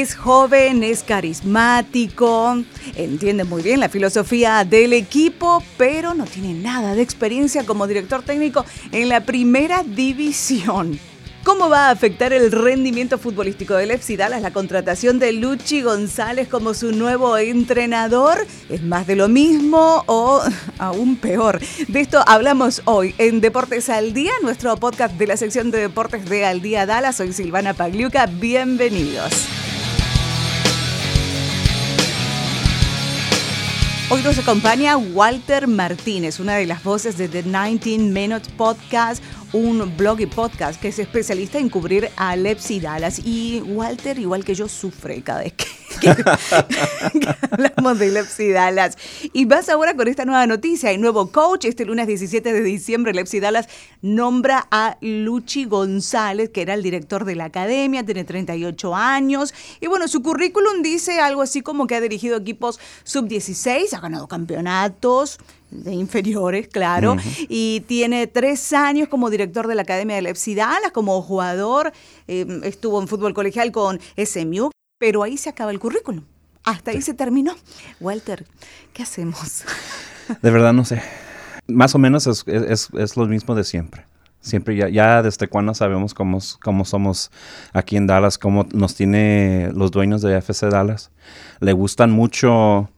Es joven, es carismático, entiende muy bien la filosofía del equipo, pero no tiene nada de experiencia como director técnico en la primera división. ¿Cómo va a afectar el rendimiento futbolístico del FC Dallas la contratación de Luchi González como su nuevo entrenador? ¿Es más de lo mismo o aún peor? De esto hablamos hoy en Deportes al Día, nuestro podcast de la sección de Deportes de Al Día Dallas. Soy Silvana Pagliuca, bienvenidos. Hoy nos acompaña Walter Martínez, una de las voces de The 19 Minutes Podcast, un blog y podcast que es especialista en cubrir a Lepsi Dallas. Y Walter, igual que yo, sufre cada vez que, hablamos de Lepsi Dallas. Y vas ahora con esta nueva noticia. Hay nuevo coach. Este lunes 17 de diciembre, Lepsi Dallas nombra a Luchi González, que era el director de la academia, tiene 38 años. Y bueno, su currículum dice algo así como que ha dirigido equipos sub-16, ha ganado campeonatos de inferiores, claro, y tiene tres años como director de la Academia de Lepsi Dallas, como jugador, em, estuvo en fútbol colegial con SMU, pero ahí se acaba el currículum. Hasta ahí se terminó. Walter, ¿qué hacemos? De verdad no sé. Más o menos es, es, lo mismo de siempre. Siempre ya, ya desde cuando sabemos cómo, cómo somos aquí en Dallas, cómo nos tiene los dueños de FC Dallas. Le gustan mucho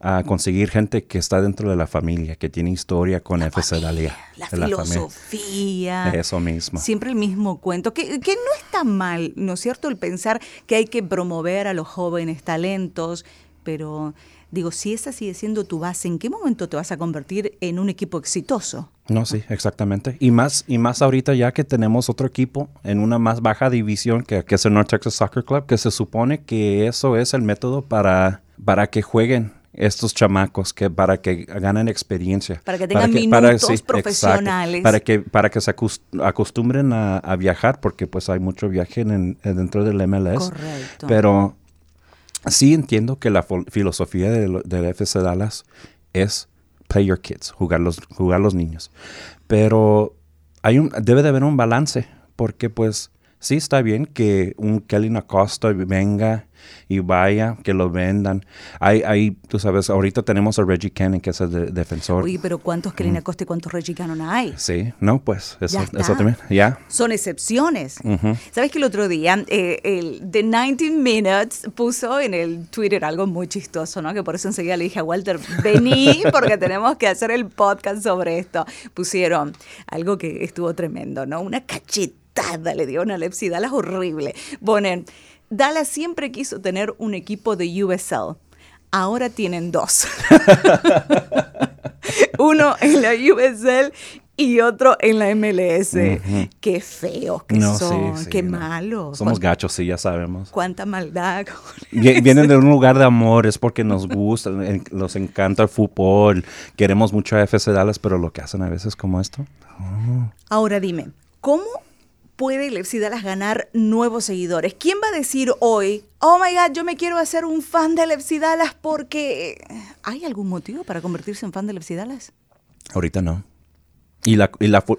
a conseguir gente que está dentro de la familia, que tiene historia con FC Dalia. La filosofía. Eso mismo. Siempre el mismo cuento, que, que, no está mal, ¿no es cierto? El pensar que hay que promover a los jóvenes talentos, pero digo, si esa sigue siendo tu base, ¿en qué momento te vas a convertir en un equipo exitoso? No, sí, exactamente. Y más, y más ahorita ya que tenemos otro equipo en una más baja división que, que es el North Texas Soccer Club, que se supone que eso es el método para, para que jueguen estos chamacos que para que ganen experiencia. Para que tengan minutos profesionales. para que, para que se acostumbren a, viajar, porque pues hay mucho viaje en, dentro del MLS. Correcto. Pero sí entiendo que la filosofía del de FC Dallas es play your kids, jugar los, jugar los niños. Pero hay un, debe de haber un balance, porque pues sí está bien que un Kelly Acosta venga y vaya, que lo vendan. Hay, hay, tú sabes, ahorita tenemos a Reggie Cannon, que es el defensor. Oye, pero ¿cuántos Kelly Acosta y cuántos Reggie Cannon hay? Sí, no, pues eso, eso también, ya. Son excepciones. ¿Sabes que el otro día, eh, el The 19 Minutes puso en el Twitter algo muy chistoso, ¿no? Que por eso enseguida le dije a Walter, vení porque tenemos que hacer el podcast sobre esto. Pusieron algo que estuvo tremendo, ¿no? Una cachita le dio una lepsidalas horrible. Ponen, Dallas siempre quiso tener un equipo de USL. Ahora tienen dos. Uno en la USL y otro en la MLS. Qué feos que son, qué malos. Somos gachos, sí, ya sabemos. Cuánta maldad. Vienen de un lugar de amor, es porque nos gusta, nos encanta el fútbol, queremos mucho a FC Dallas, pero lo que hacen a veces como esto. Ahora dime, ¿cómo puede Lepsi Dallas ganar nuevos seguidores? ¿Quién va a decir hoy, oh my God, yo me quiero hacer un fan de Lepsi Dallas porque... ¿Hay algún motivo para convertirse en fan de Lepsi Dallas? Ahorita no. Y la,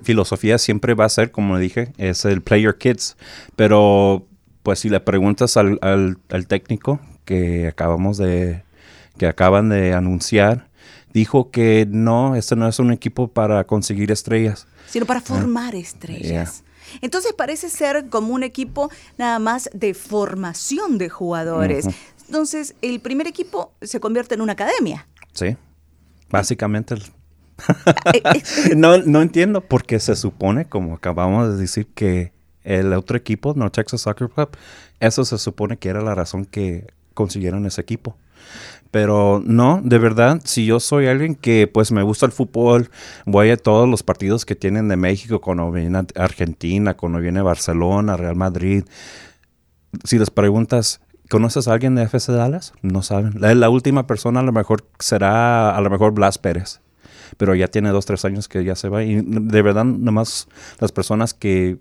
filosofía siempre va a ser, como dije, es el player kids. Pero, pues si le preguntas al, al técnico que acabamos de, que acaban de anunciar, dijo que no, este no es un equipo para conseguir estrellas. Sino para formar estrellas. Entonces parece ser como un equipo nada más de formación de jugadores. Entonces el primer equipo se convierte en una academia. Sí, básicamente. Eh, eh, no, no entiendo porque se supone, como acabamos de decir, que el otro equipo, No Texas Soccer Club, eso se supone que era la razón que consiguieron ese equipo. Pero no, de verdad, si yo soy alguien que pues me gusta el fútbol, voy a todos los partidos que tienen de México, cuando viene Argentina, cuando viene Barcelona, Real Madrid. Si les preguntas, ¿conoces a alguien de FC Dallas? No saben. La, última persona a lo mejor será a lo mejor Blas Pérez. Pero ya tiene dos, tres años que ya se va. Y de verdad, nomás las personas que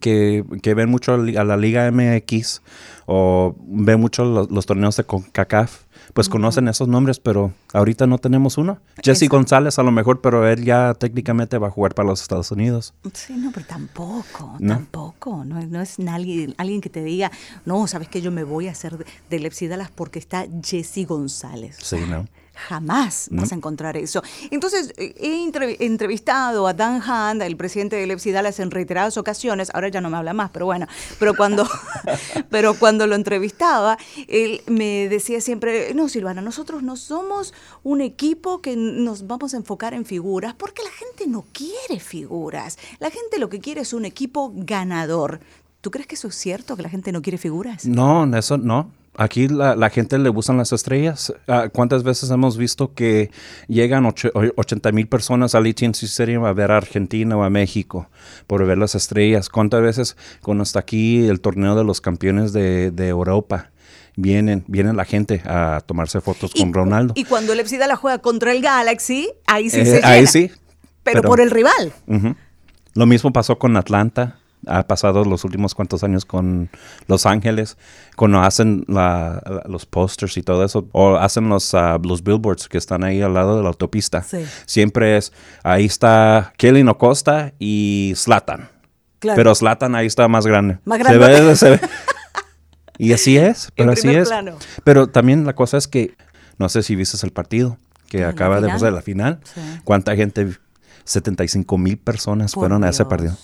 que, que ven mucho a la Liga MX o ven mucho los, los torneos de CONCACAF, pues conocen esos nombres, pero ahorita no tenemos uno. Jesse González a lo mejor, pero él ya técnicamente va a jugar para los Estados Unidos. Sí, no, pero tampoco, tampoco. No, no es alguien, alguien que te diga, no, sabes que yo me voy a hacer de, de Dallas porque está Jesse González. Sí, ¿no? Jamás vas a encontrar eso. Entonces, eh, he entrevistado a Dan Hand, el presidente de Lepsi Dallas, en reiteradas ocasiones. Ahora ya no me habla más, pero bueno. Pero cuando, pero cuando lo entrevistaba, él me decía siempre: No, Silvana, nosotros no somos un equipo que nos vamos a enfocar en figuras, porque la gente no quiere figuras. La gente lo que quiere es un equipo ganador. ¿Tú crees que eso es cierto, que la gente no quiere figuras? No, eso no. Aquí la, gente le gustan las estrellas. Ah, ¿Cuántas veces hemos visto que llegan 80 mil personas al AT&T Stadium a ver a Argentina o a México por ver las estrellas? ¿Cuántas veces cuando está aquí el torneo de los campeones de, Europa? Vienen, vienen la gente a tomarse fotos con Ronaldo. Y cuando el la juega contra el Galaxy, ahí sí eh, se llena. Ahí sí. Pero, por el rival. Lo mismo pasó con Atlanta ha pasado los últimos cuantos años con Los Ángeles, cuando hacen los posters y todo eso, o hacen los, ah, los billboards que están ahí al lado de la autopista. Siempre es, ahí está Kelly Costa y Slatan. Pero Slatan ahí está más grande. Más grande. y así es, pero así es. Pero también la cosa es que, no sé si viste el partido que acaba de pasar la final. ¿Cuánta gente? 75 mil personas fueron a ese partido.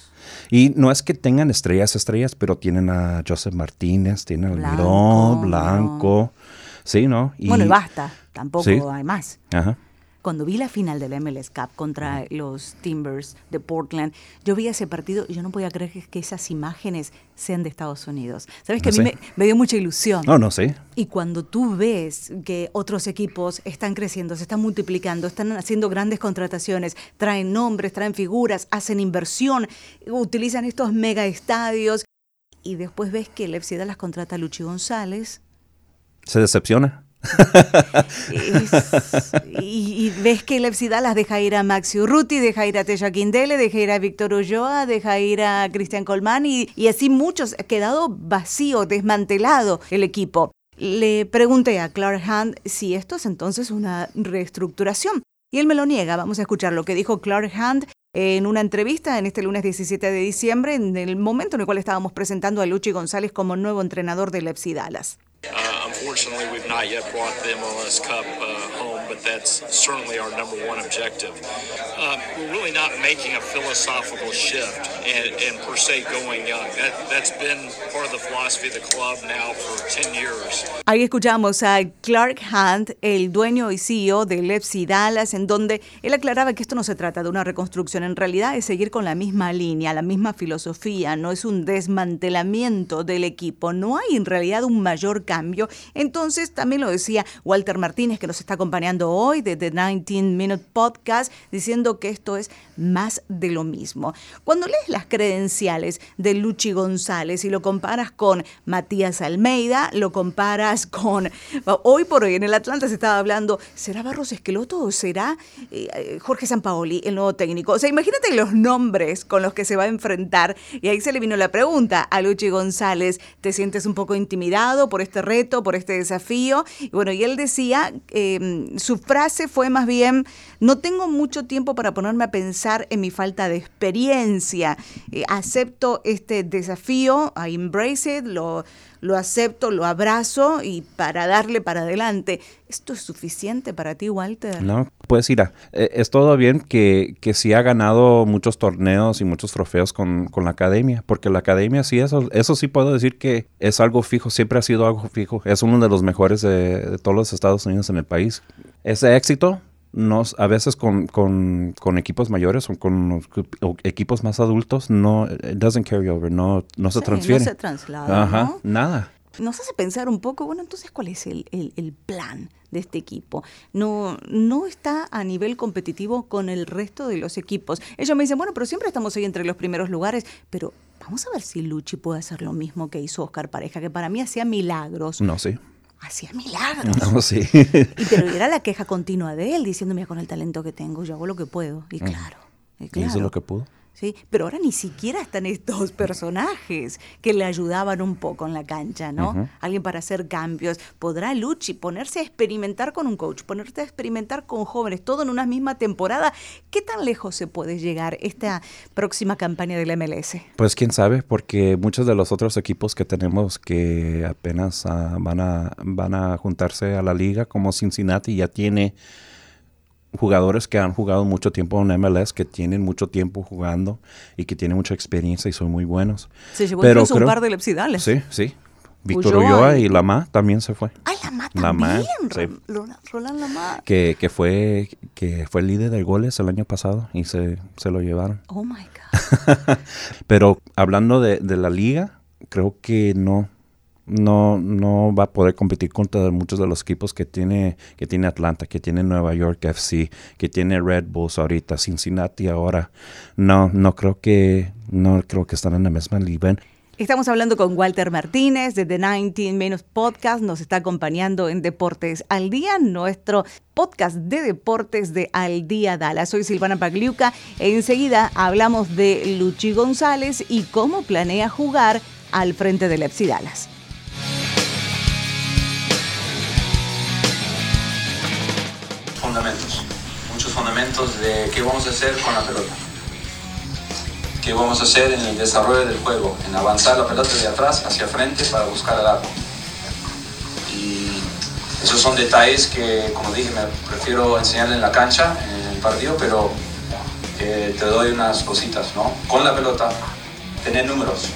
Y no es que tengan estrellas, estrellas, pero tienen a Joseph Martínez, tienen a Blanco, Blanco. Sí, ¿no? bueno, y basta, tampoco hay más. Ajá cuando vi la final del MLS Cup contra los Timbers de Portland, yo vi ese partido y yo no podía creer que, esas imágenes sean de Estados Unidos. Sabes que a mí me, dio mucha ilusión. No, no sé. Y cuando tú ves que otros equipos están creciendo, se están multiplicando, están haciendo grandes contrataciones, traen nombres, traen figuras, hacen inversión, utilizan estos mega estadios, y después ves que el FC las contrata a Luchi González. Se decepciona y, ves que el las deja ir a Maxi Urruti, deja ir a Teja Quindele, deja ir a Víctor Ulloa, deja ir a Cristian Colmán y, y así muchos. Ha quedado vacío, desmantelado el equipo. Le pregunté a Clark Hunt si esto es entonces una reestructuración. Y él me lo niega. Vamos a escuchar lo que dijo Clark Hunt en una entrevista en este lunes 17 de diciembre, en el momento en el cual estábamos presentando a Luchi González como nuevo entrenador del FC Dallas. Uh, that's certainly our number one objective. Uh, we're really not making a philosophical shift and, and per se going young. That, that's been part of the philosophy of the club now for 10 years. Ahí escuchamos a Clark Hunt, el dueño y CEO del FC Dallas, en donde él aclaraba que esto no se trata de una reconstrucción, en realidad es seguir con la misma línea, la misma filosofía, no es un desmantelamiento del equipo, no hay en realidad un mayor cambio. Entonces, también lo decía Walter Martínez, que nos está acompañando hoy de The 19 Minute Podcast, diciendo que esto es más de lo mismo. Cuando lees las credenciales de Luchi González y lo comparas con Matías Almeida, lo comparas con... Hoy por hoy en el Atlanta se estaba hablando, ¿será Barros Esqueloto o será eh, Jorge Sampaoli, el nuevo técnico? O sea, imagínate los nombres con los que se va a enfrentar. Y ahí se le vino la pregunta a Luchi González, ¿te sientes un poco intimidado por este reto, por este desafío. Y bueno, y él decía, em, su frase fue más bien, no tengo mucho tiempo para ponerme a pensar en mi falta de experiencia. Eh, acepto este desafío, I embrace it, lo, lo acepto, lo abrazo y para darle para adelante. ¿Esto es suficiente para ti, Walter? No, pues ir eh, es todo bien que, que sí ha ganado muchos torneos y muchos trofeos con, con, la academia, porque la academia sí, eso, eso sí puedo decir que es algo fijo, siempre ha sido algo fijo, es uno de los mejores de, de todos los Estados Unidos en el país. Ese éxito a veces con, con, con, equipos mayores o con equipos más adultos, no, it doesn't carry over, no, no se transfiere. No se traslada. Ajá, nada. Nos hace pensar un poco, bueno, entonces, ¿cuál es el, el, el, plan de este equipo? No, no está a nivel competitivo con el resto de los equipos. Ellos me dicen, bueno, pero siempre estamos ahí entre los primeros lugares, pero vamos a ver si Luchi puede hacer lo mismo que hizo Oscar Pareja, que para mí hacía milagros. No, sí hacía milagros. No, sí. y, pero era la queja continua de él, diciendo, mira, con el talento que tengo, yo hago lo que puedo. Y claro. Y claro. ¿Y hizo lo que pudo? Sí, pero ahora ni siquiera están estos personajes que le ayudaban un poco en la cancha, ¿no? Alguien para hacer cambios. ¿Podrá Luchi ponerse a experimentar con un coach, ponerse a experimentar con jóvenes, todo en una misma temporada? ¿Qué tan lejos se puede llegar esta próxima campaña del MLS? Pues quién sabe, porque muchos de los otros equipos que tenemos que apenas ah, van, a, van a juntarse a la liga, como Cincinnati, ya tiene jugadores que han jugado mucho tiempo en MLS, que tienen mucho tiempo jugando y que tienen mucha experiencia y son muy buenos. Se llevó Pero incluso un par de lepsidales. Sí, sí. Víctor Ulloa y Lama también se fue. Ay, Lama también. Sí. Roland Lama. Que, que, fue, que fue el líder de goles el año pasado y se, se lo llevaron. Oh, my God. Pero hablando de, de la liga, creo que no, no, no va a poder competir contra muchos de los equipos que tiene, que tiene Atlanta, que tiene Nueva York FC, que tiene Red Bulls ahorita, Cincinnati ahora. No, no creo que, no creo que están en la misma nivel. Estamos hablando con Walter Martínez de The 19 Menos Podcast. Nos está acompañando en Deportes al Día, nuestro podcast de deportes de Al Día Dallas. Soy Silvana Pagliuca. Enseguida hablamos de Luchi González y cómo planea jugar al frente del FC Dallas. Fundamentos, muchos fundamentos de qué vamos a hacer con la pelota, qué vamos a hacer en el desarrollo del juego, en avanzar la pelota de atrás hacia frente para buscar el arco. Y esos son detalles que, como dije, me prefiero enseñarle en la cancha, en el partido, pero te doy unas cositas, ¿no? Con la pelota, tener números,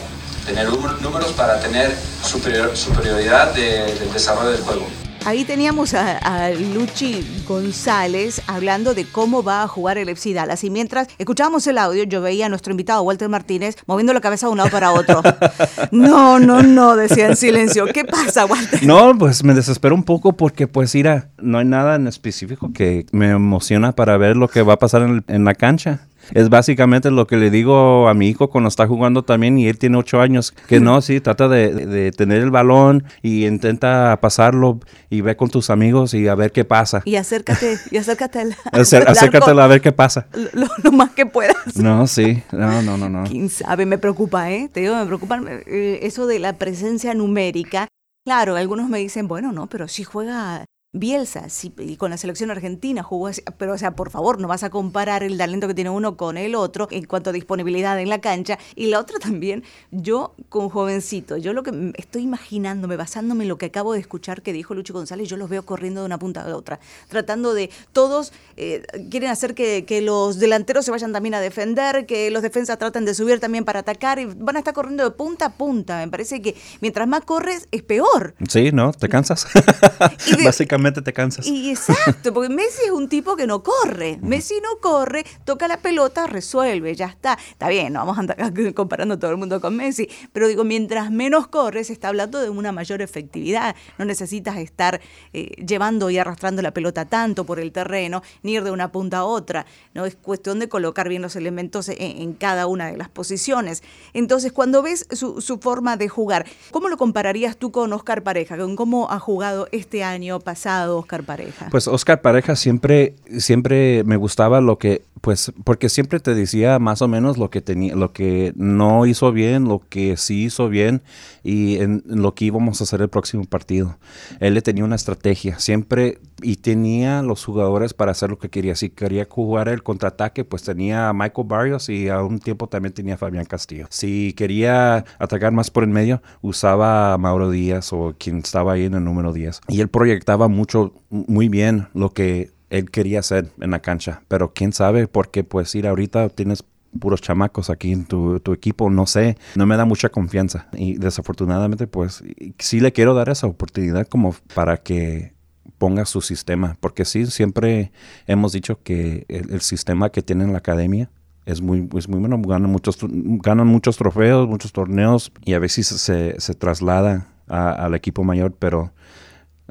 tener números para tener superioridad del desarrollo del juego. Ahí teníamos a, Luchi González hablando de cómo va a jugar el FC Dallas. Y mientras escuchábamos el audio, yo veía a nuestro invitado Walter Martínez moviendo la cabeza de un lado para otro. no, no, no, decía en silencio. ¿Qué pasa, Walter? No, pues me desespero un poco porque, pues, mira, no hay nada en específico que me emociona para ver lo que va a pasar en la cancha es básicamente lo que le digo a mi hijo cuando está jugando también y él tiene ocho años, que no, sí, trata de, tener el balón y intenta pasarlo y ve con tus amigos y a ver qué pasa. Y acércate, y acércate al, acércate a ver qué pasa. Lo, más que puedas. No, sí, no, no, no, no. Quién sabe, me preocupa, ¿eh? Te digo, me preocupa eh, eso de la presencia numérica. Claro, algunos me dicen, bueno, no, pero si juega Bielsa, sí, y con la selección argentina jugó, así, pero o sea, por favor, no vas a comparar el talento que tiene uno con el otro en cuanto a disponibilidad en la cancha. Y la otra también, yo con jovencito, yo lo que estoy imaginándome, basándome en lo que acabo de escuchar que dijo Lucho González, yo los veo corriendo de una punta a otra, tratando de, todos eh, quieren hacer que, que, los delanteros se vayan también a defender, que los defensas traten de subir también para atacar, y van a estar corriendo de punta a punta. Me parece que mientras más corres, es peor. Sí, ¿no? Te cansas. Básicamente te cansas. Y exacto, porque Messi es un tipo que no corre. Messi no corre, toca la pelota, resuelve, ya está. Está bien, no vamos a andar comparando todo el mundo con Messi, pero digo, mientras menos corres, se está hablando de una mayor efectividad. No necesitas estar eh, llevando y arrastrando la pelota tanto por el terreno, ni ir de una punta a otra. No es cuestión de colocar bien los elementos en, cada una de las posiciones. Entonces, cuando ves su, su forma de jugar, ¿cómo lo compararías tú con Oscar Pareja, con cómo ha jugado este año pasado? Oscar Pareja? Pues Oscar Pareja siempre, siempre me gustaba lo que, pues, porque siempre te decía más o menos lo que tenía, lo que no hizo bien, lo que sí hizo bien y en, lo que íbamos a hacer el próximo partido. Él le tenía una estrategia, siempre y tenía los jugadores para hacer lo que quería. Si quería jugar el contraataque, pues tenía a Michael Barrios y a un tiempo también tenía a Fabián Castillo. Si quería atacar más por el medio, usaba a Mauro Díaz o quien estaba ahí en el número 10. Y él proyectaba mucho, muy bien lo que él quería hacer en la cancha. Pero quién sabe, porque pues ir ahorita tienes puros chamacos aquí en tu, equipo, no sé, no me da mucha confianza. Y desafortunadamente, pues sí le quiero dar esa oportunidad como para que ponga su sistema, porque sí, siempre hemos dicho que el, sistema que tiene en la academia es muy, es muy bueno, ganan muchos, ganan muchos trofeos, muchos torneos y a veces se, se traslada al equipo mayor, pero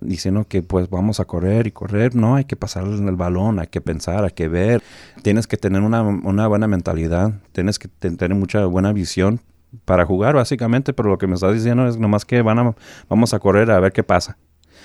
diciendo que pues vamos a correr y correr, no, hay que pasar el balón, hay que pensar, hay que ver, tienes que tener una, una buena mentalidad, tienes que tener mucha buena visión para jugar básicamente, pero lo que me estás diciendo es nomás que van a, vamos a correr a ver qué pasa.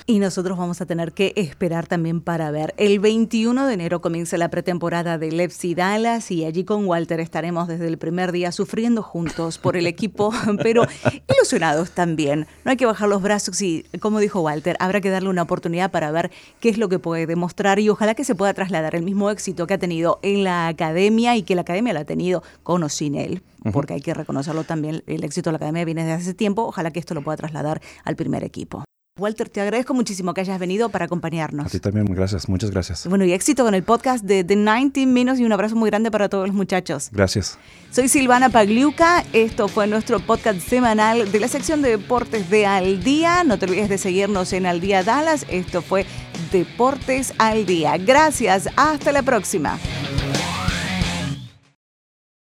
Y nosotros vamos a tener que esperar también para ver. El 21 de enero comienza la pretemporada de Lepsi Dallas y allí con Walter estaremos desde el primer día sufriendo juntos por el equipo, pero ilusionados también. No hay que bajar los brazos y, como dijo Walter, habrá que darle una oportunidad para ver qué es lo que puede demostrar y ojalá que se pueda trasladar el mismo éxito que ha tenido en la academia y que la academia lo ha tenido con o sin él porque hay que reconocerlo también, el éxito de la academia viene desde hace tiempo, ojalá que esto lo pueda trasladar al primer equipo. Walter, te agradezco muchísimo que hayas venido para acompañarnos. A ti también, gracias, muchas gracias. Bueno, y éxito con el podcast de The 19 Minutes y un abrazo muy grande para todos los muchachos. Gracias. Soy Silvana Pagliuca, esto fue nuestro podcast semanal de la sección de deportes de Al Día. No te olvides de seguirnos en Al Día Dallas, esto fue Deportes al Día. Gracias, hasta la próxima.